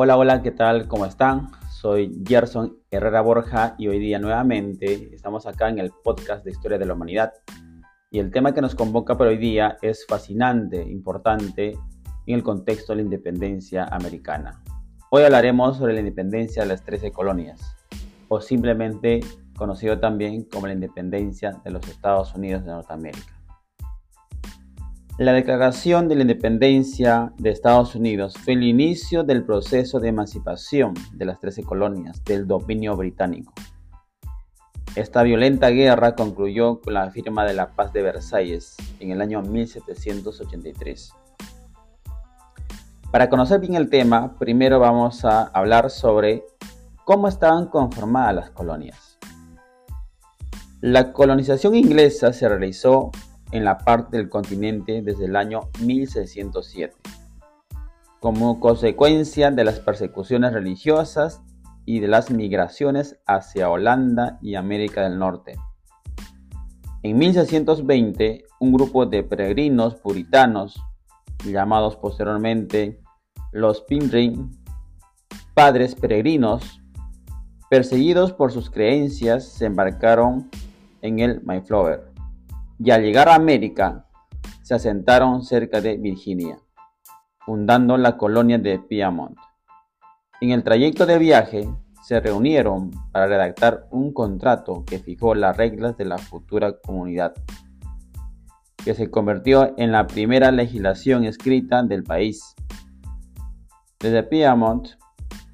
Hola, hola, ¿qué tal? ¿Cómo están? Soy Gerson Herrera Borja y hoy día nuevamente estamos acá en el podcast de Historia de la Humanidad. Y el tema que nos convoca para hoy día es fascinante, importante en el contexto de la independencia americana. Hoy hablaremos sobre la independencia de las 13 colonias, o simplemente conocido también como la independencia de los Estados Unidos de Norteamérica. La Declaración de la Independencia de Estados Unidos fue el inicio del proceso de emancipación de las trece colonias del dominio británico. Esta violenta guerra concluyó con la firma de la Paz de Versalles en el año 1783. Para conocer bien el tema, primero vamos a hablar sobre cómo estaban conformadas las colonias. La colonización inglesa se realizó en la parte del continente desde el año 1607, como consecuencia de las persecuciones religiosas y de las migraciones hacia Holanda y América del Norte. En 1620, un grupo de peregrinos puritanos, llamados posteriormente los Pilgrim, padres peregrinos, perseguidos por sus creencias, se embarcaron en el Mayflower y al llegar a América se asentaron cerca de Virginia, fundando la colonia de Piedmont. En el trayecto de viaje se reunieron para redactar un contrato que fijó las reglas de la futura comunidad, que se convirtió en la primera legislación escrita del país. Desde Piedmont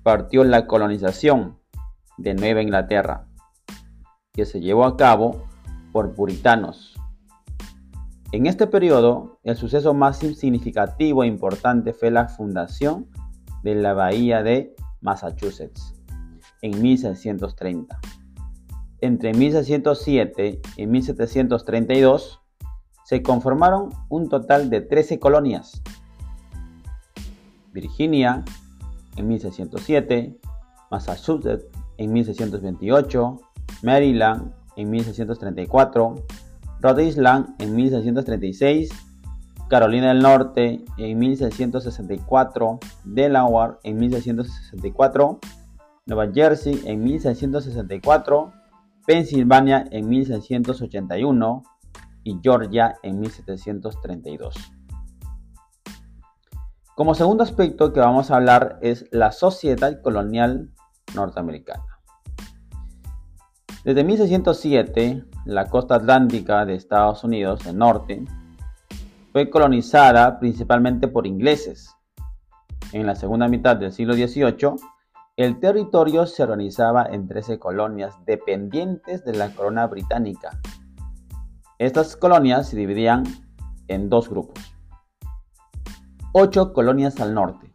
partió la colonización de Nueva Inglaterra, que se llevó a cabo por puritanos en este periodo, el suceso más significativo e importante fue la fundación de la Bahía de Massachusetts en 1630. Entre 1607 y 1732 se conformaron un total de 13 colonias. Virginia en 1607, Massachusetts en 1628, Maryland en 1634, Rhode Island en 1636, Carolina del Norte en 1664, Delaware en 1664, Nueva Jersey en 1664, Pensilvania en 1681 y Georgia en 1732. Como segundo aspecto que vamos a hablar es la sociedad colonial norteamericana. Desde 1607, la costa atlántica de Estados Unidos, el norte, fue colonizada principalmente por ingleses. En la segunda mitad del siglo XVIII, el territorio se organizaba en 13 colonias dependientes de la corona británica. Estas colonias se dividían en dos grupos. Ocho colonias al norte.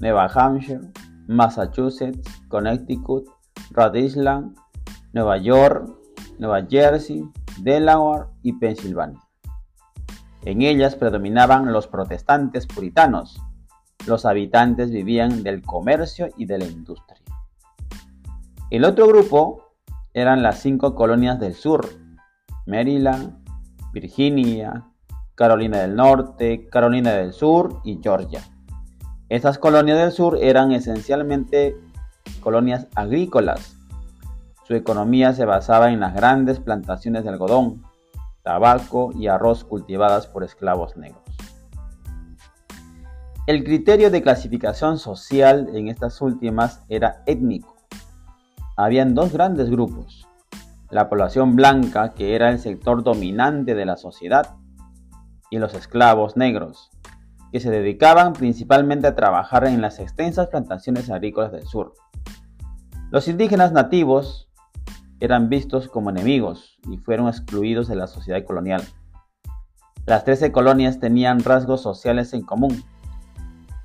Nueva Hampshire, Massachusetts, Connecticut, Rhode Island, Nueva York, Nueva Jersey, Delaware y Pensilvania. En ellas predominaban los protestantes puritanos. Los habitantes vivían del comercio y de la industria. El otro grupo eran las cinco colonias del sur, Maryland, Virginia, Carolina del Norte, Carolina del Sur y Georgia. Estas colonias del sur eran esencialmente colonias agrícolas su economía se basaba en las grandes plantaciones de algodón, tabaco y arroz cultivadas por esclavos negros. El criterio de clasificación social en estas últimas era étnico. Habían dos grandes grupos. La población blanca, que era el sector dominante de la sociedad, y los esclavos negros, que se dedicaban principalmente a trabajar en las extensas plantaciones agrícolas del sur. Los indígenas nativos eran vistos como enemigos y fueron excluidos de la sociedad colonial. Las 13 colonias tenían rasgos sociales en común.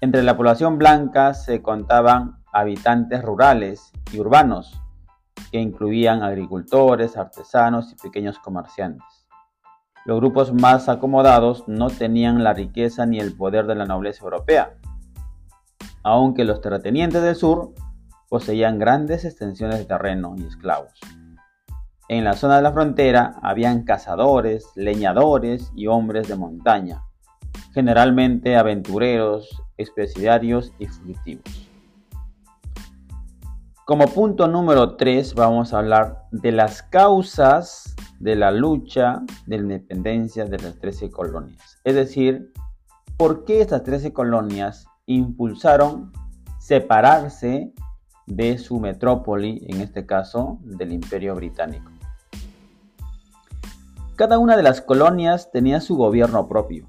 Entre la población blanca se contaban habitantes rurales y urbanos, que incluían agricultores, artesanos y pequeños comerciantes. Los grupos más acomodados no tenían la riqueza ni el poder de la nobleza europea, aunque los terratenientes del sur poseían grandes extensiones de terreno y esclavos. En la zona de la frontera habían cazadores, leñadores y hombres de montaña, generalmente aventureros especiarios y fugitivos. Como punto número 3 vamos a hablar de las causas de la lucha de la independencia de las 13 colonias. Es decir, por qué estas 13 colonias impulsaron separarse de su metrópoli, en este caso del Imperio Británico. Cada una de las colonias tenía su gobierno propio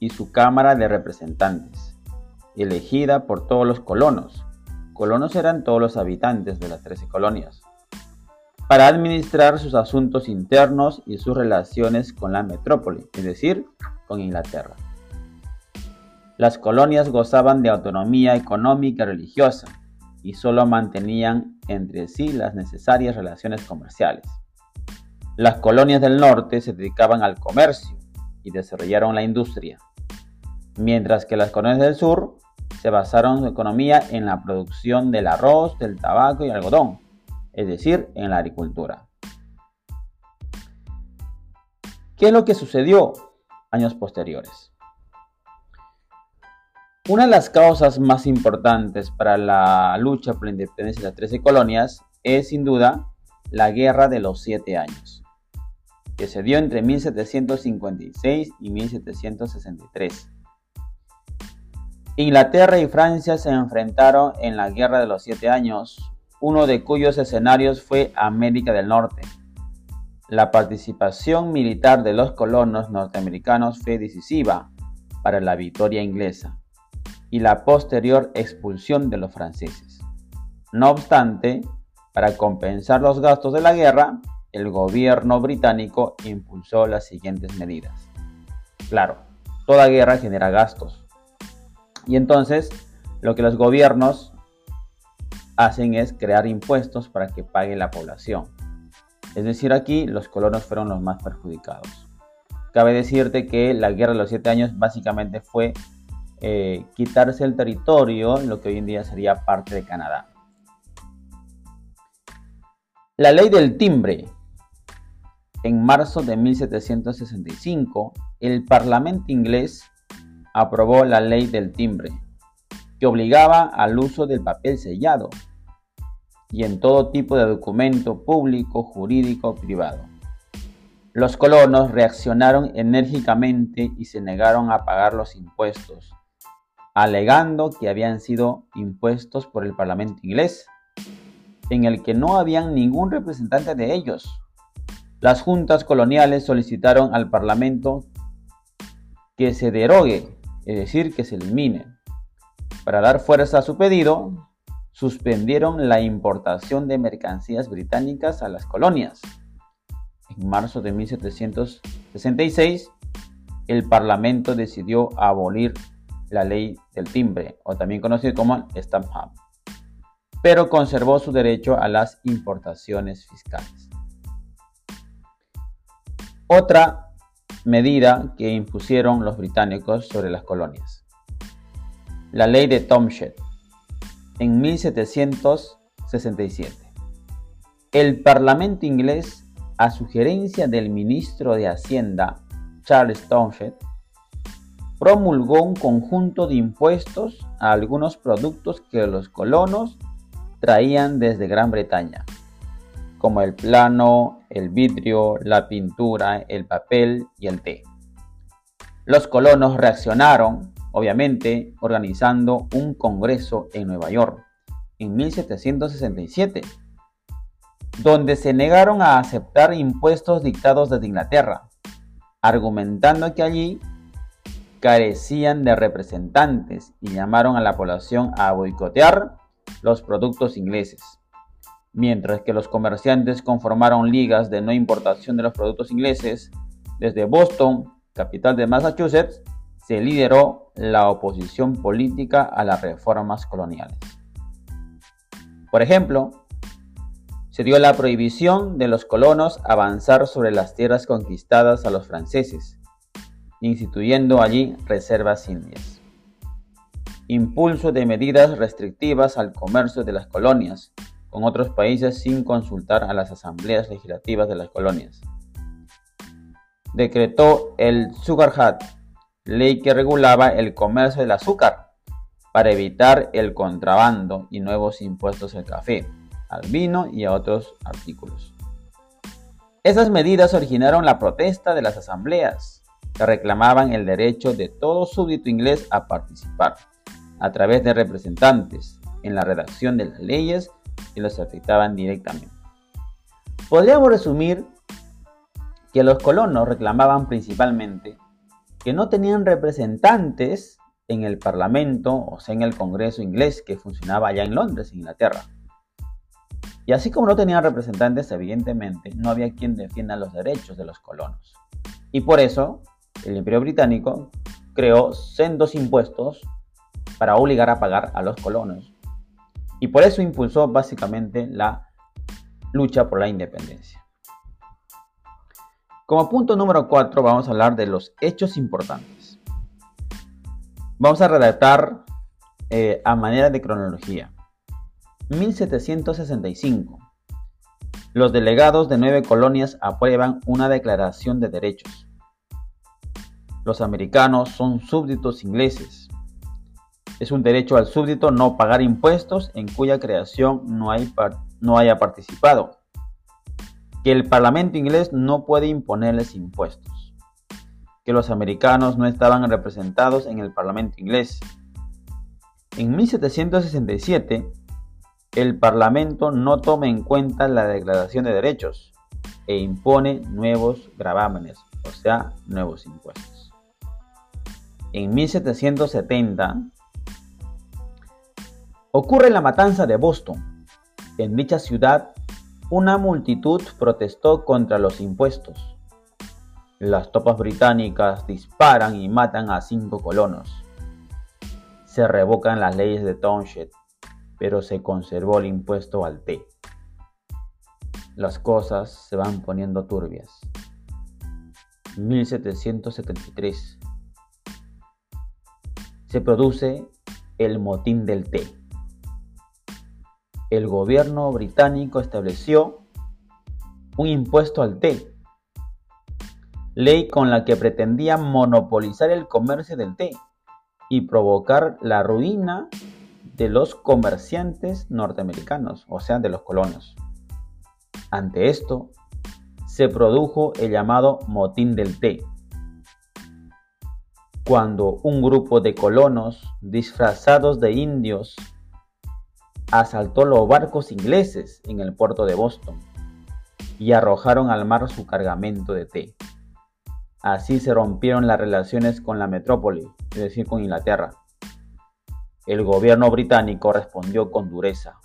y su Cámara de Representantes, elegida por todos los colonos. Colonos eran todos los habitantes de las 13 colonias, para administrar sus asuntos internos y sus relaciones con la metrópoli, es decir, con Inglaterra. Las colonias gozaban de autonomía económica y religiosa y solo mantenían entre sí las necesarias relaciones comerciales. Las colonias del norte se dedicaban al comercio y desarrollaron la industria, mientras que las colonias del sur se basaron su economía en la producción del arroz, del tabaco y algodón, es decir, en la agricultura. ¿Qué es lo que sucedió años posteriores? Una de las causas más importantes para la lucha por la independencia de las 13 colonias es sin duda la Guerra de los Siete Años, que se dio entre 1756 y 1763. Inglaterra y Francia se enfrentaron en la Guerra de los Siete Años, uno de cuyos escenarios fue América del Norte. La participación militar de los colonos norteamericanos fue decisiva para la victoria inglesa y la posterior expulsión de los franceses. No obstante, para compensar los gastos de la guerra, el gobierno británico impulsó las siguientes medidas. Claro, toda guerra genera gastos. Y entonces, lo que los gobiernos hacen es crear impuestos para que pague la población. Es decir, aquí los colonos fueron los más perjudicados. Cabe decirte que la guerra de los siete años básicamente fue eh, quitarse el territorio, lo que hoy en día sería parte de Canadá. La ley del timbre. En marzo de 1765, el Parlamento inglés aprobó la ley del timbre, que obligaba al uso del papel sellado y en todo tipo de documento público, jurídico o privado. Los colonos reaccionaron enérgicamente y se negaron a pagar los impuestos, alegando que habían sido impuestos por el Parlamento inglés, en el que no habían ningún representante de ellos. Las juntas coloniales solicitaron al Parlamento que se derogue, es decir, que se elimine. Para dar fuerza a su pedido, suspendieron la importación de mercancías británicas a las colonias. En marzo de 1766, el Parlamento decidió abolir la ley del timbre, o también conocido como Stamp Act, pero conservó su derecho a las importaciones fiscales. Otra medida que impusieron los británicos sobre las colonias. La ley de Tomshed, en 1767. El Parlamento inglés, a sugerencia del ministro de Hacienda Charles Townshend, promulgó un conjunto de impuestos a algunos productos que los colonos traían desde Gran Bretaña, como el plano, el vidrio, la pintura, el papel y el té. Los colonos reaccionaron, obviamente, organizando un congreso en Nueva York en 1767, donde se negaron a aceptar impuestos dictados desde Inglaterra, argumentando que allí carecían de representantes y llamaron a la población a boicotear los productos ingleses. Mientras que los comerciantes conformaron ligas de no importación de los productos ingleses, desde Boston, capital de Massachusetts, se lideró la oposición política a las reformas coloniales. Por ejemplo, se dio la prohibición de los colonos avanzar sobre las tierras conquistadas a los franceses, instituyendo allí reservas indias. Impulso de medidas restrictivas al comercio de las colonias con otros países sin consultar a las asambleas legislativas de las colonias. Decretó el Sugar Hat, ley que regulaba el comercio del azúcar, para evitar el contrabando y nuevos impuestos al café, al vino y a otros artículos. Esas medidas originaron la protesta de las asambleas, que reclamaban el derecho de todo súbdito inglés a participar, a través de representantes, en la redacción de las leyes que los afectaban directamente. Podríamos resumir que los colonos reclamaban principalmente que no tenían representantes en el Parlamento, o sea, en el Congreso inglés que funcionaba allá en Londres, Inglaterra. Y así como no tenían representantes, evidentemente, no había quien defienda los derechos de los colonos. Y por eso, el Imperio Británico creó sendos impuestos para obligar a pagar a los colonos. Y por eso impulsó básicamente la lucha por la independencia. Como punto número 4 vamos a hablar de los hechos importantes. Vamos a redactar eh, a manera de cronología. 1765. Los delegados de nueve colonias aprueban una declaración de derechos. Los americanos son súbditos ingleses. Es un derecho al súbdito no pagar impuestos en cuya creación no, hay no haya participado que el Parlamento inglés no puede imponerles impuestos, que los americanos no estaban representados en el Parlamento inglés. En 1767, el Parlamento no toma en cuenta la Declaración de Derechos e impone nuevos gravámenes, o sea, nuevos impuestos. En 1770 ocurre la matanza de Boston. En dicha ciudad una multitud protestó contra los impuestos. Las tropas británicas disparan y matan a cinco colonos. Se revocan las leyes de Townshend, pero se conservó el impuesto al té. Las cosas se van poniendo turbias. 1773. Se produce el motín del té el gobierno británico estableció un impuesto al té, ley con la que pretendía monopolizar el comercio del té y provocar la ruina de los comerciantes norteamericanos, o sea, de los colonos. Ante esto, se produjo el llamado motín del té, cuando un grupo de colonos disfrazados de indios asaltó los barcos ingleses en el puerto de Boston y arrojaron al mar su cargamento de té. Así se rompieron las relaciones con la metrópoli, es decir, con Inglaterra. El gobierno británico respondió con dureza.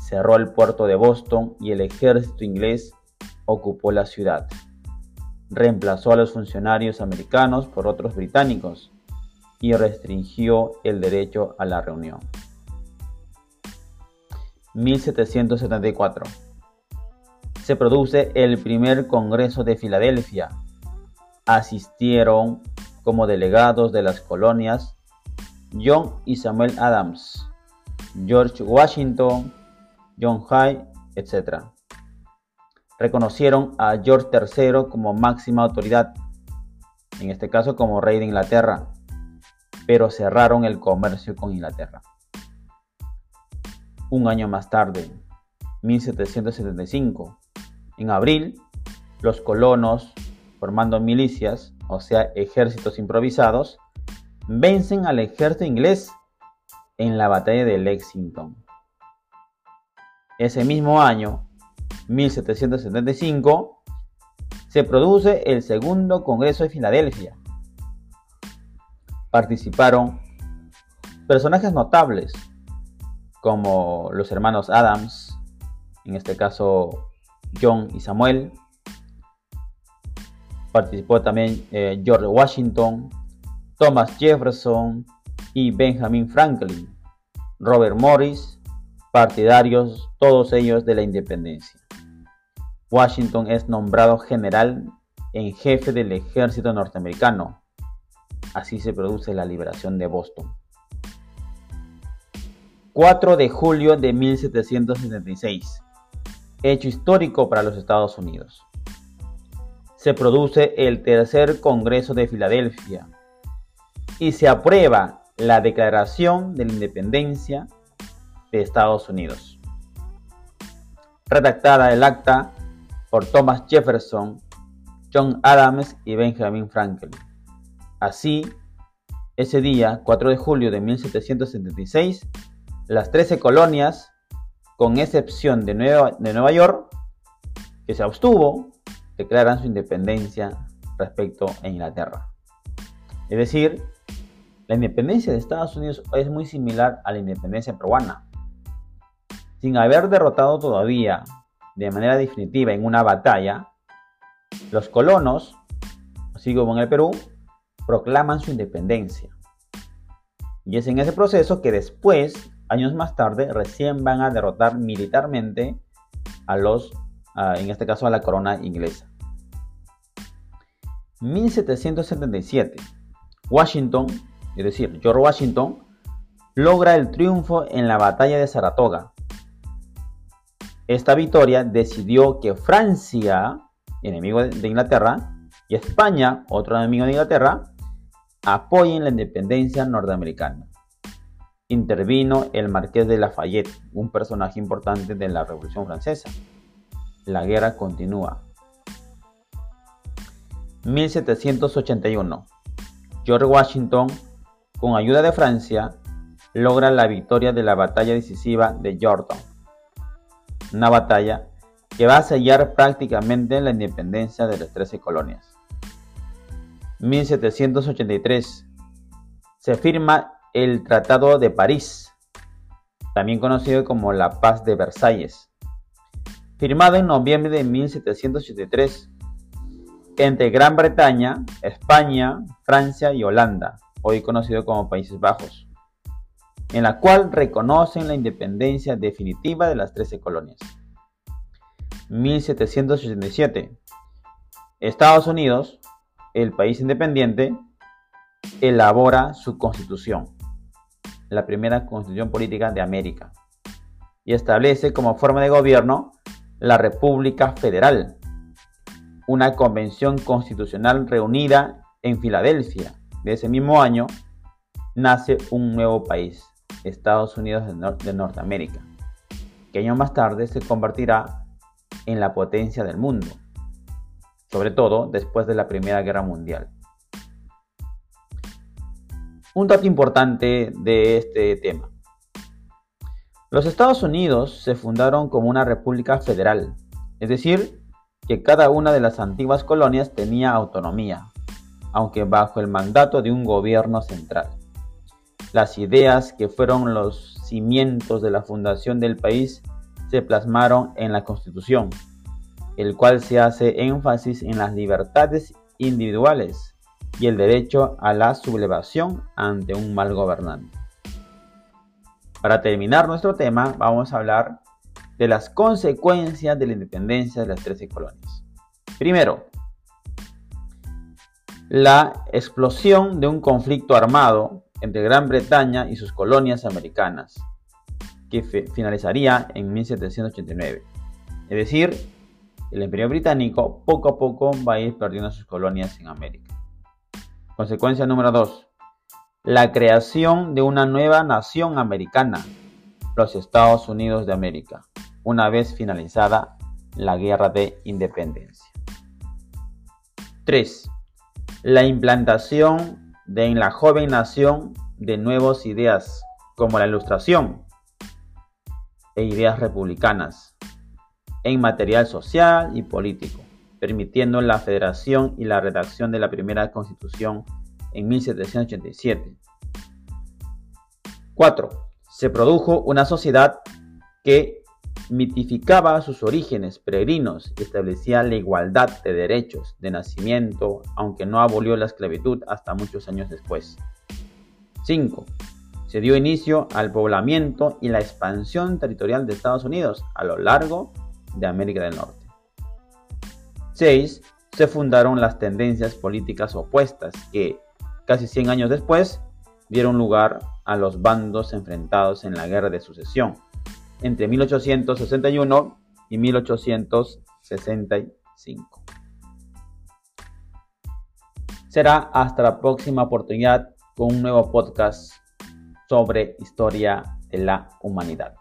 Cerró el puerto de Boston y el ejército inglés ocupó la ciudad. Reemplazó a los funcionarios americanos por otros británicos y restringió el derecho a la reunión. 1774. Se produce el primer Congreso de Filadelfia. Asistieron como delegados de las colonias John y Samuel Adams, George Washington, John Hay, etc. Reconocieron a George III como máxima autoridad, en este caso como rey de Inglaterra, pero cerraron el comercio con Inglaterra. Un año más tarde, 1775, en abril, los colonos, formando milicias, o sea, ejércitos improvisados, vencen al ejército inglés en la batalla de Lexington. Ese mismo año, 1775, se produce el segundo Congreso de Filadelfia. Participaron personajes notables como los hermanos Adams, en este caso John y Samuel. Participó también eh, George Washington, Thomas Jefferson y Benjamin Franklin, Robert Morris, partidarios todos ellos de la independencia. Washington es nombrado general en jefe del ejército norteamericano. Así se produce la liberación de Boston. 4 de julio de 1776. Hecho histórico para los Estados Unidos. Se produce el tercer Congreso de Filadelfia y se aprueba la Declaración de la Independencia de Estados Unidos. Redactada el acta por Thomas Jefferson, John Adams y Benjamin Franklin. Así, ese día, 4 de julio de 1776, las 13 colonias, con excepción de Nueva, de Nueva York, que se abstuvo, declaran su independencia respecto a Inglaterra. Es decir, la independencia de Estados Unidos es muy similar a la independencia peruana. Sin haber derrotado todavía de manera definitiva en una batalla, los colonos, así como en el Perú, proclaman su independencia. Y es en ese proceso que después, años más tarde, recién van a derrotar militarmente a los, en este caso a la corona inglesa. 1777. Washington, es decir, George Washington, logra el triunfo en la batalla de Saratoga. Esta victoria decidió que Francia, enemigo de Inglaterra, y España, otro enemigo de Inglaterra, apoyen la independencia norteamericana. Intervino el marqués de Lafayette, un personaje importante de la Revolución Francesa. La guerra continúa. 1781. George Washington, con ayuda de Francia, logra la victoria de la batalla decisiva de Yorktown. Una batalla que va a sellar prácticamente la independencia de las 13 colonias. 1783 se firma el Tratado de París, también conocido como la Paz de Versalles, firmado en noviembre de 1783 entre Gran Bretaña, España, Francia y Holanda, hoy conocido como Países Bajos, en la cual reconocen la independencia definitiva de las 13 colonias. 1787. Estados Unidos, el país independiente, elabora su constitución, la primera constitución política de América, y establece como forma de gobierno la República Federal, una convención constitucional reunida en Filadelfia. De ese mismo año nace un nuevo país, Estados Unidos de, Norteamérica, que años más tarde se convertirá en la potencia del mundo, sobre todo después de la Primera Guerra Mundial. Un dato importante de este tema. Los Estados Unidos se fundaron como una república federal, es decir, que cada una de las antiguas colonias tenía autonomía, aunque bajo el mandato de un gobierno central. Las ideas que fueron los cimientos de la fundación del país se plasmaron en la Constitución, el cual se hace énfasis en las libertades individuales y el derecho a la sublevación ante un mal gobernante. Para terminar nuestro tema, vamos a hablar de las consecuencias de la independencia de las 13 colonias. Primero, la explosión de un conflicto armado entre Gran Bretaña y sus colonias americanas, que finalizaría en 1789. Es decir, el imperio británico poco a poco va a ir perdiendo sus colonias en América. Consecuencia número 2. La creación de una nueva nación americana, los Estados Unidos de América una vez finalizada la Guerra de Independencia. 3. La implantación de en la joven nación de nuevas ideas como la ilustración e ideas republicanas en material social y político, permitiendo la federación y la redacción de la primera constitución en 1787. 4. Se produjo una sociedad que mitificaba sus orígenes peregrinos y establecía la igualdad de derechos de nacimiento, aunque no abolió la esclavitud hasta muchos años después. 5. Se dio inicio al poblamiento y la expansión territorial de Estados Unidos a lo largo de América del Norte. 6. Se fundaron las tendencias políticas opuestas que, casi 100 años después, dieron lugar a los bandos enfrentados en la Guerra de Sucesión, entre 1861 y 1865. Será hasta la próxima oportunidad con un nuevo podcast sobre historia de la humanidad.